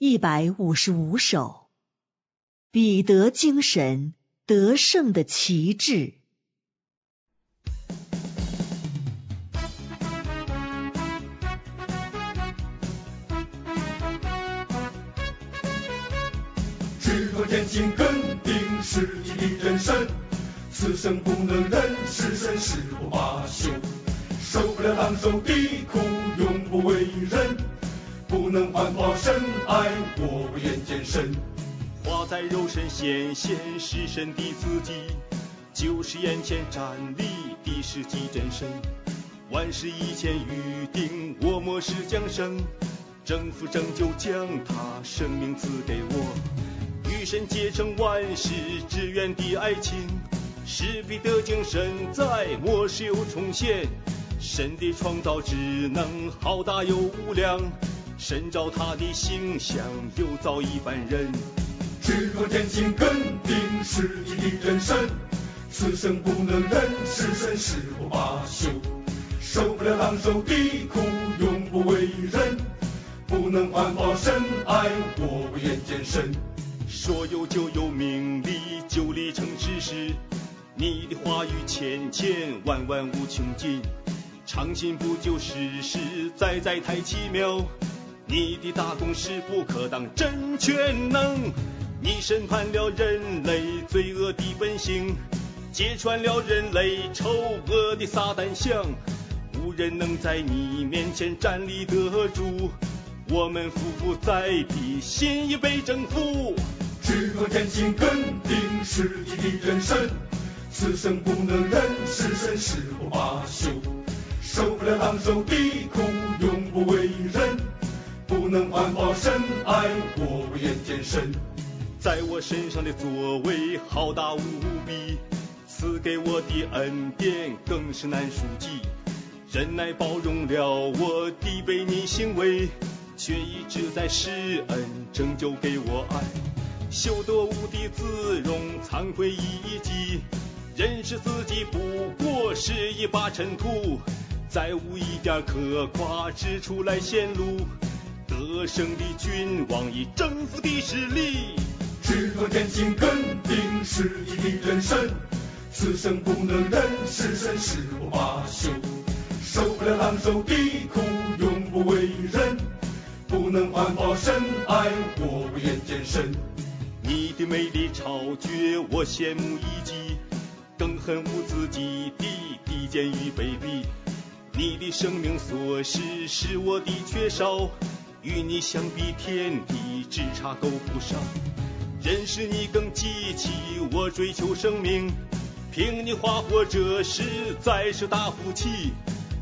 一百五十五首，彼得精神得胜的旗帜。执着前行，肯定是你的人生。此生不能忍，是生誓不罢休。受不了当受的苦，永不为人。能环保深爱，我不愿见身。化在肉身显现，是神的自己，就是眼前站立的是极真神。万事以前预定，我末世降生，征服拯救，将他生命赐给我。与神结成万事之缘的爱情，使彼得精神在末世又重现。神的创造之能浩大又无量，神照他的形象又造一般人。执着前行，肯定是你的人生。此生不能忍，是生誓不罢休。受不了当受的苦，永不为人。不能环保深爱，我不愿见身。说有就有，名利就立成之时。你的话语千千万万无穷尽。长信不就世实在在太奇妙，你的大功是不可当真全能，你审判了人类罪恶的本性，揭穿了人类丑恶的撒旦相，无人能在你面前站立得住，我们夫妇在地，心已被征服。执着前行，肯定是你的人生，此生不能忍，是生誓不罢休。受不了当受的苦，永不为人。能环保深爱，我不愿见身。在我身上的作为浩大无比，赐给我的恩典更是难数计。忍耐包容了我的悖逆行为，却一直在施恩拯救给我爱。修得无地自容，惭愧一击，认识自己不过是一把尘土。再无一点可夸之处来显露，得胜的君王以征服的实力。执着真心，肯定是你的人生。此生不能忍，是生誓不罢休。受不了狼受的苦，永不为人。不能环保深爱，我不愿见身。你的美丽超绝，我羡慕一极，更恨无自己的低贱与卑鄙。你的生命所示是我的缺少，与你相比，天地只差够不上。认识你更激起我追求生命，凭你话活着实在是大福气。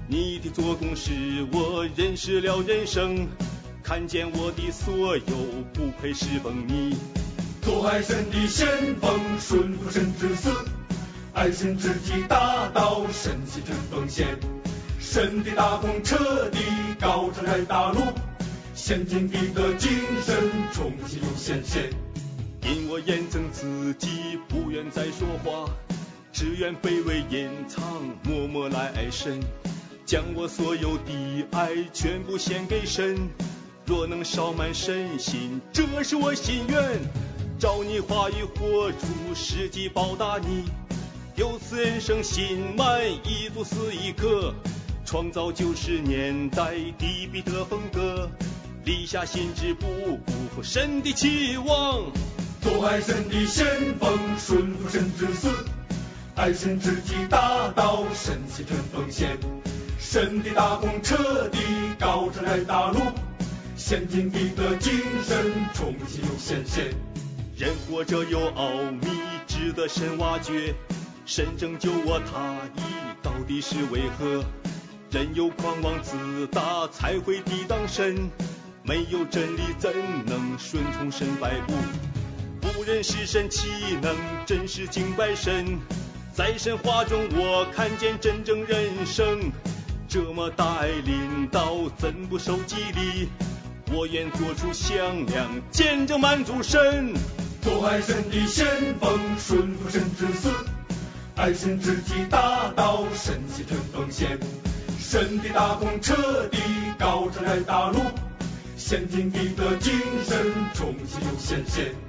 你的做工使我认识了人生，看见我的所有不配侍奉你。做爱神的先锋，顺服神之死，爱神之己大道，神奇真奉献。神的大功彻底高唱在大陆，先进彼得精神重新又显现。因我验证自己，不愿再说话，只愿卑微隐藏，默默来爱神，将我所有的爱全部献给神。若能烧满神心，这是我心愿。照你话语活出实际报答你，由此人生心满意足死一刻。创造九十年代的彼得风格，立下心志不辜负神的期望。做爱神的先锋，顺服神之死，爱神之己大道，神牺牲奉献。神的大功彻底高唱在大陆，先进彼得精神重新又显现。人活着有奥秘，值得深挖掘。神拯救我，他意到底是为何？人有狂妄自大，才会抵挡神。没有真理，怎能顺从神摆布？不认识神，岂能真实敬拜神？在神话中，我看见真正人生。这么大爱领导，怎不受激励？我愿做出响亮见证，满足神。做爱神的先锋，顺服神之死，爱神之己大道，神牺牲奉献。神的大功彻底高唱在大陆，先进的精神重新又显现。